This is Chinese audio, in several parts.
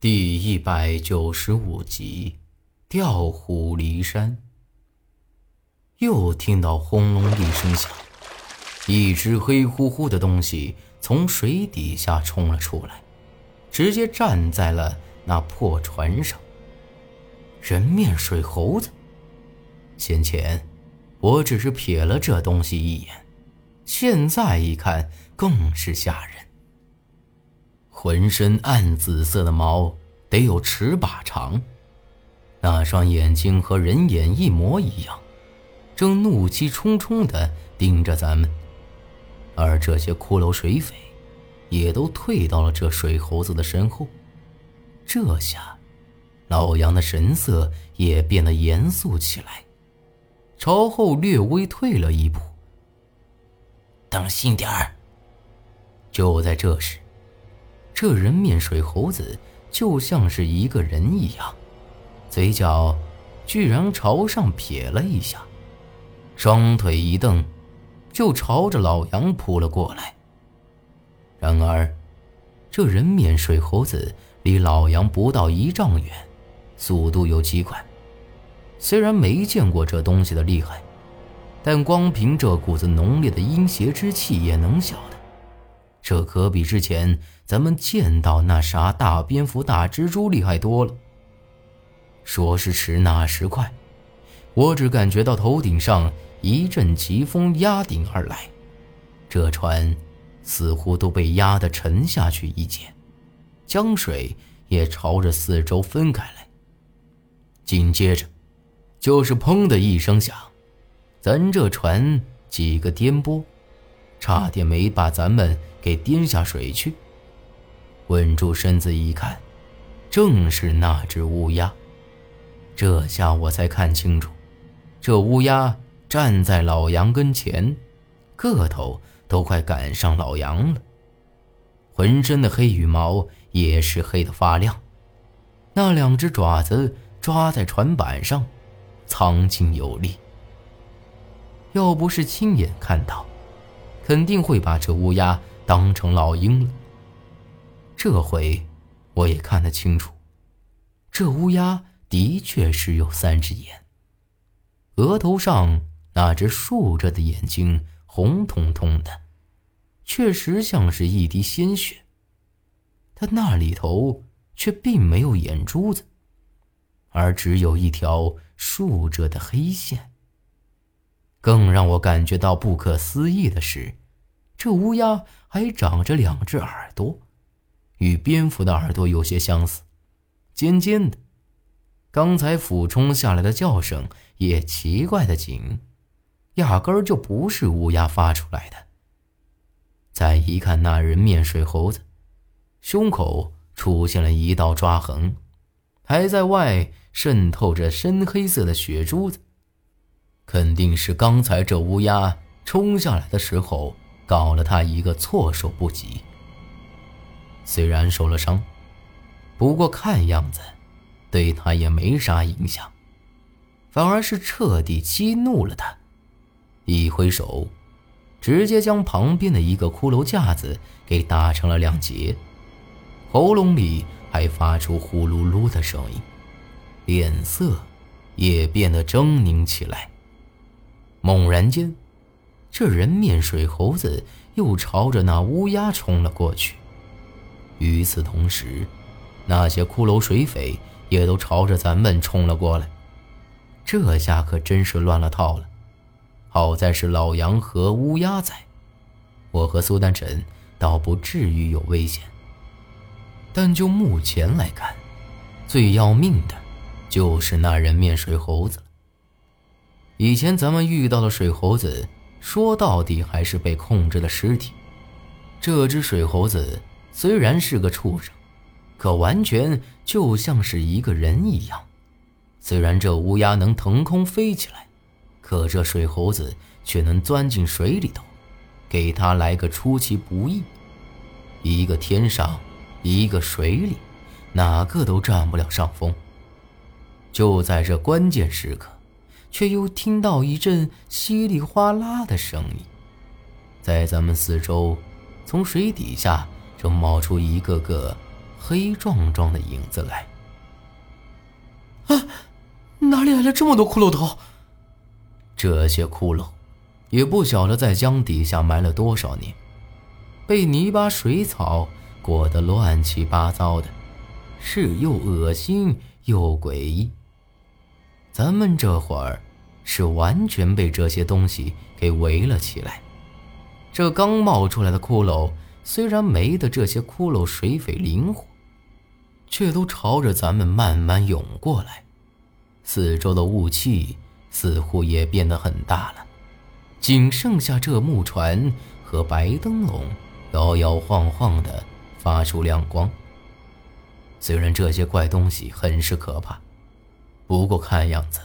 第一百九十五集，调虎离山。又听到轰隆一声响，一只黑乎乎的东西从水底下冲了出来，直接站在了那破船上。人面水猴子。先前我只是瞥了这东西一眼，现在一看更是吓人。浑身暗紫色的毛，得有尺把长。那双眼睛和人眼一模一样，正怒气冲冲地盯着咱们。而这些骷髅水匪，也都退到了这水猴子的身后。这下，老杨的神色也变得严肃起来，朝后略微退了一步。当心点儿！就在这时。这人面水猴子就像是一个人一样，嘴角居然朝上撇了一下，双腿一蹬，就朝着老杨扑了过来。然而，这人面水猴子离老杨不到一丈远，速度又极快。虽然没见过这东西的厉害，但光凭这股子浓烈的阴邪之气也能晓得。这可比之前咱们见到那啥大蝙蝠、大蜘蛛厉害多了。说时迟，那时快，我只感觉到头顶上一阵疾风压顶而来，这船似乎都被压得沉下去一截，江水也朝着四周分开来。紧接着，就是砰的一声响，咱这船几个颠簸，差点没把咱们。给颠下水去。稳住身子一看，正是那只乌鸦。这下我才看清楚，这乌鸦站在老杨跟前，个头都快赶上老杨了，浑身的黑羽毛也是黑的发亮，那两只爪子抓在船板上，苍劲有力。要不是亲眼看到，肯定会把这乌鸦。当成老鹰了。这回我也看得清楚，这乌鸦的确是有三只眼。额头上那只竖着的眼睛红彤彤的，确实像是一滴鲜血。它那里头却并没有眼珠子，而只有一条竖着的黑线。更让我感觉到不可思议的是。这乌鸦还长着两只耳朵，与蝙蝠的耳朵有些相似，尖尖的。刚才俯冲下来的叫声也奇怪的紧，压根儿就不是乌鸦发出来的。再一看那人面水猴子，胸口出现了一道抓痕，还在外渗透着深黑色的血珠子，肯定是刚才这乌鸦冲下来的时候。搞了他一个措手不及。虽然受了伤，不过看样子，对他也没啥影响，反而是彻底激怒了他。一挥手，直接将旁边的一个骷髅架子给打成了两截，喉咙里还发出呼噜噜的声音，脸色也变得狰狞起来。猛然间。这人面水猴子又朝着那乌鸦冲了过去。与此同时，那些骷髅水匪也都朝着咱们冲了过来。这下可真是乱了套了。好在是老杨和乌鸦在，我和苏丹臣倒不至于有危险。但就目前来看，最要命的，就是那人面水猴子了。以前咱们遇到的水猴子。说到底还是被控制的尸体。这只水猴子虽然是个畜生，可完全就像是一个人一样。虽然这乌鸦能腾空飞起来，可这水猴子却能钻进水里头，给他来个出其不意。一个天上，一个水里，哪个都占不了上风。就在这关键时刻。却又听到一阵稀里哗啦的声音，在咱们四周，从水底下正冒出一个个黑壮壮的影子来。啊，哪里来了这么多骷髅头？这些骷髅，也不晓得在江底下埋了多少年，被泥巴水草裹得乱七八糟的，是又恶心又诡异。咱们这会儿是完全被这些东西给围了起来。这刚冒出来的骷髅，虽然没的这些骷髅水匪灵活，却都朝着咱们慢慢涌过来。四周的雾气似乎也变得很大了，仅剩下这木船和白灯笼摇摇晃晃的发出亮光。虽然这些怪东西很是可怕。不过看样子，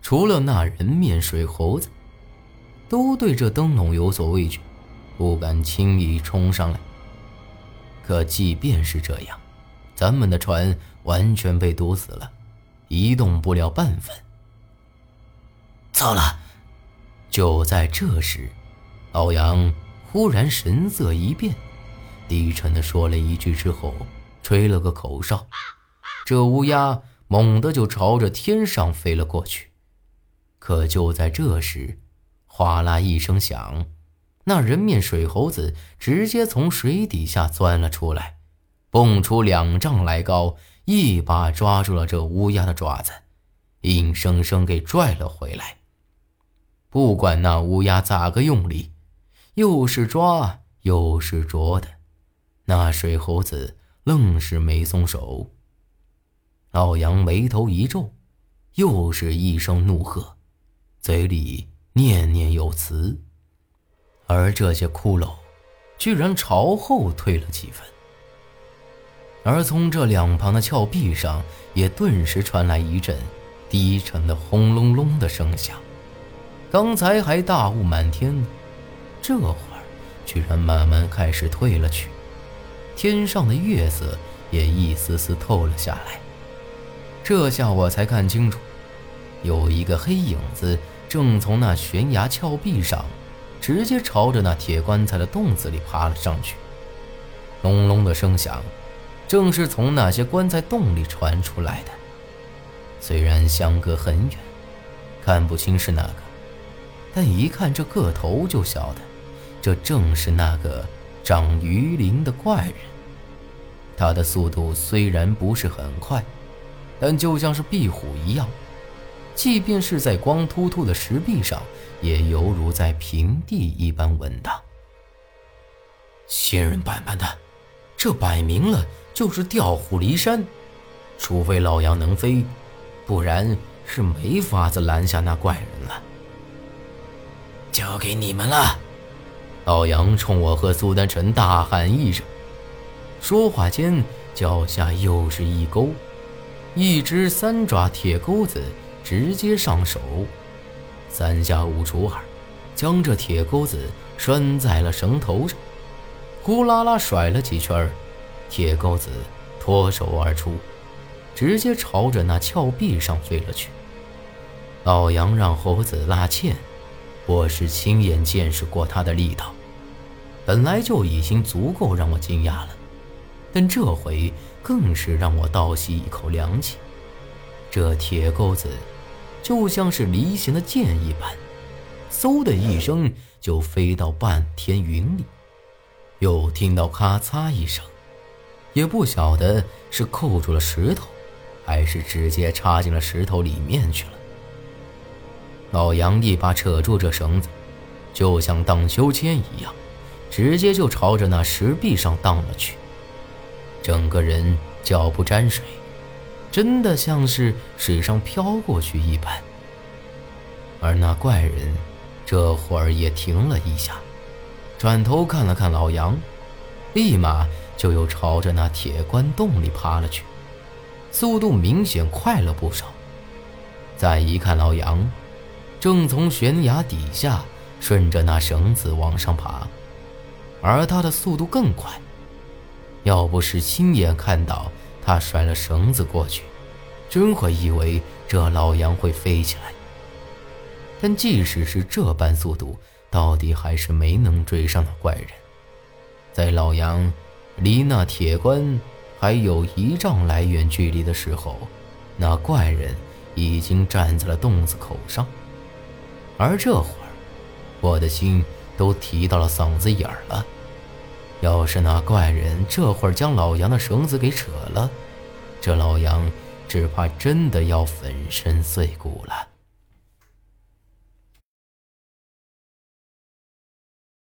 除了那人面水猴子，都对这灯笼有所畏惧，不敢轻易冲上来。可即便是这样，咱们的船完全被堵死了，移动不了半分。糟了！就在这时，老杨忽然神色一变，低沉的说了一句之后，吹了个口哨，这乌鸦。猛地就朝着天上飞了过去，可就在这时，哗啦一声响，那人面水猴子直接从水底下钻了出来，蹦出两丈来高，一把抓住了这乌鸦的爪子，硬生生给拽了回来。不管那乌鸦咋个用力，又是抓又是啄的，那水猴子愣是没松手。老杨眉头一皱，又是一声怒喝，嘴里念念有词。而这些骷髅，居然朝后退了几分，而从这两旁的峭壁上，也顿时传来一阵低沉的轰隆隆的声响。刚才还大雾满天，这会儿居然慢慢开始退了去，天上的月色也一丝丝透了下来。这下我才看清楚，有一个黑影子正从那悬崖峭壁上，直接朝着那铁棺材的洞子里爬了上去。隆隆的声响，正是从那些棺材洞里传出来的。虽然相隔很远，看不清是哪个，但一看这个头就晓得，这正是那个长鱼鳞的怪人。他的速度虽然不是很快。但就像是壁虎一样，即便是在光秃秃的石壁上，也犹如在平地一般稳当。仙人板板的，这摆明了就是调虎离山。除非老杨能飞，不然是没法子拦下那怪人了。交给你们了！老杨冲我和苏丹臣大喊一声，说话间脚下又是一勾。一只三爪铁钩子直接上手，三下五除二，将这铁钩子拴在了绳头上，呼啦啦甩了几圈，铁钩子脱手而出，直接朝着那峭壁上飞了去。老杨让猴子拉纤，我是亲眼见识过他的力道，本来就已经足够让我惊讶了。但这回更是让我倒吸一口凉气。这铁钩子就像是离弦的箭一般，嗖的一声就飞到半天云里。又听到咔嚓一声，也不晓得是扣住了石头，还是直接插进了石头里面去了。老杨一把扯住这绳子，就像荡秋千一样，直接就朝着那石壁上荡了去。整个人脚不沾水，真的像是水上飘过去一般。而那怪人这会儿也停了一下，转头看了看老杨，立马就又朝着那铁棺洞里爬了去，速度明显快了不少。再一看，老杨正从悬崖底下顺着那绳子往上爬，而他的速度更快。要不是亲眼看到他甩了绳子过去，真会以为这老杨会飞起来。但即使是这般速度，到底还是没能追上那怪人。在老杨离那铁棺还有一丈来远距离的时候，那怪人已经站在了洞子口上。而这会儿，我的心都提到了嗓子眼儿了。要是那怪人这会儿将老杨的绳子给扯了，这老杨只怕真的要粉身碎骨了。